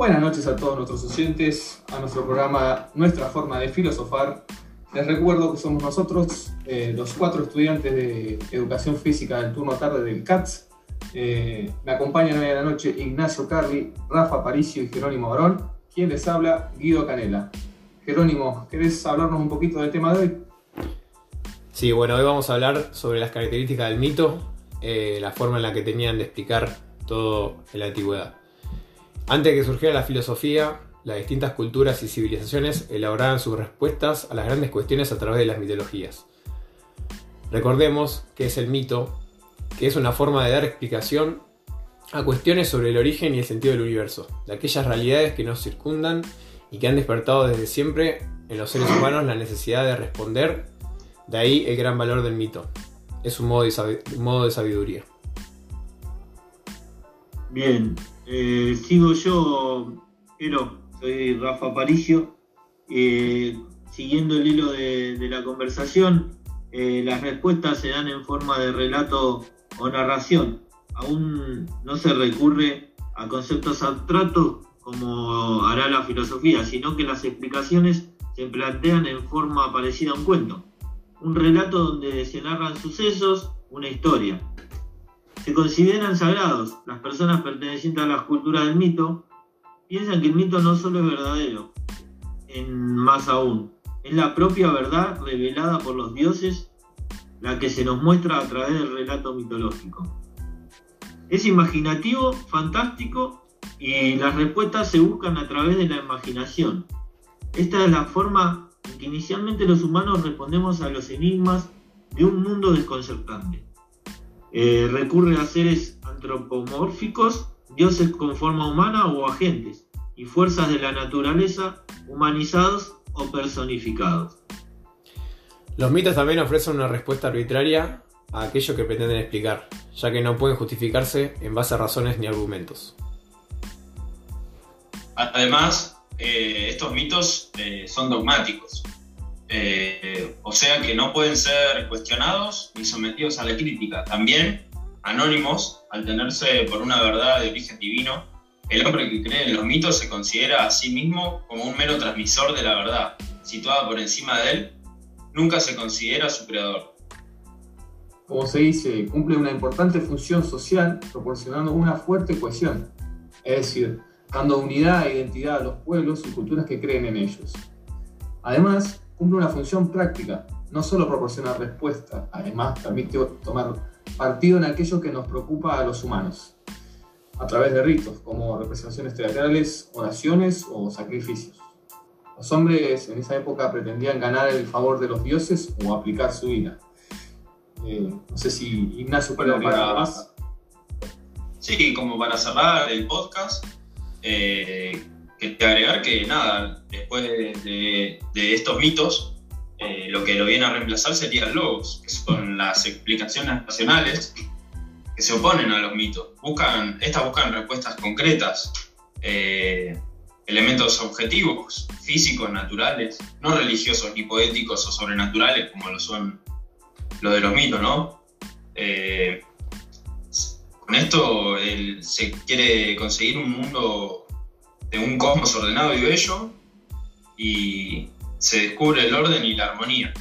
Buenas noches a todos nuestros oyentes, a nuestro programa Nuestra Forma de Filosofar. Les recuerdo que somos nosotros, eh, los cuatro estudiantes de Educación Física del turno tarde del CATS. Eh, me acompañan hoy en la noche Ignacio Carli, Rafa Paricio y Jerónimo Barón. Quien les habla, Guido Canela. Jerónimo, ¿querés hablarnos un poquito del tema de hoy? Sí, bueno, hoy vamos a hablar sobre las características del mito, eh, la forma en la que tenían de explicar todo la antigüedad. Antes de que surgiera la filosofía, las distintas culturas y civilizaciones elaboraban sus respuestas a las grandes cuestiones a través de las mitologías. Recordemos que es el mito, que es una forma de dar explicación a cuestiones sobre el origen y el sentido del universo, de aquellas realidades que nos circundan y que han despertado desde siempre en los seres humanos la necesidad de responder, de ahí el gran valor del mito. Es un modo de, sabiduría. Bien, eh, sigo yo, pero soy Rafa Paricio. Eh, siguiendo el hilo de, la conversación, eh, las respuestas se dan en forma de relato o narración. Aún no se recurre a conceptos abstractos como hará la filosofía, sino que las explicaciones se plantean en forma parecida a un cuento. Un relato donde se narran sucesos, una historia. Se consideran sagrados. Las personas pertenecientes a las culturas del mito piensan que el mito no solo es verdadero, en más aún, es la propia verdad revelada por los dioses la que se nos muestra a través del relato mitológico. Es imaginativo, fantástico y las respuestas se buscan a través de la imaginación. Esta es la forma en que inicialmente los humanos respondemos a los enigmas de un mundo desconcertante. Eh, recurre a seres antropomórficos, dioses con forma humana o agentes, y fuerzas de la naturaleza humanizados o personificados. Los mitos también ofrecen una respuesta arbitraria a aquello que pretenden explicar, ya que no pueden justificarse en base a razones ni argumentos. Además, eh, estos mitos eh, son dogmáticos, eh, o sea que no pueden ser cuestionados ni sometidos a la crítica. También, anónimos, al tenerse por una verdad de origen divino, el hombre que cree en los mitos se considera a sí mismo como un mero transmisor de la verdad, situada por encima de él, nunca se considera su creador. Como se dice, cumple una importante función social proporcionando una fuerte cohesión, es decir, dando unidad e identidad a los pueblos y culturas que creen en ellos. Además, cumple una función práctica, no solo proporciona respuesta, además permite tomar partido en aquello que nos preocupa a los humanos, a través de ritos como representaciones teatrales, oraciones o sacrificios. Los hombres en esa época pretendían ganar el favor de los dioses o aplicar su ira. Eh, no sé si Ignacio puede para más. Sí, como para cerrar el podcast, eh, que agregar que nada, después de, estos mitos, eh, lo que lo viene a reemplazar serían logos, que son las explicaciones racionales que se oponen a los mitos. Buscan, estas buscan respuestas concretas, eh, elementos objetivos, físicos, naturales, no religiosos ni poéticos o sobrenaturales como lo son los de los mitos, ¿no? Eh, con esto se quiere conseguir un mundo de un cosmos ordenado y bello y se descubre el orden y la armonía.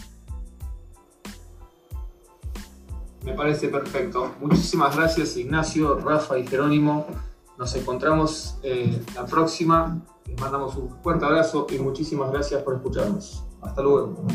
Me parece perfecto. Muchísimas gracias Ignacio, Rafa y Jerónimo. Nos encontramos eh, la próxima. Les mandamos un fuerte abrazo y muchísimas gracias por escucharnos. Hasta luego.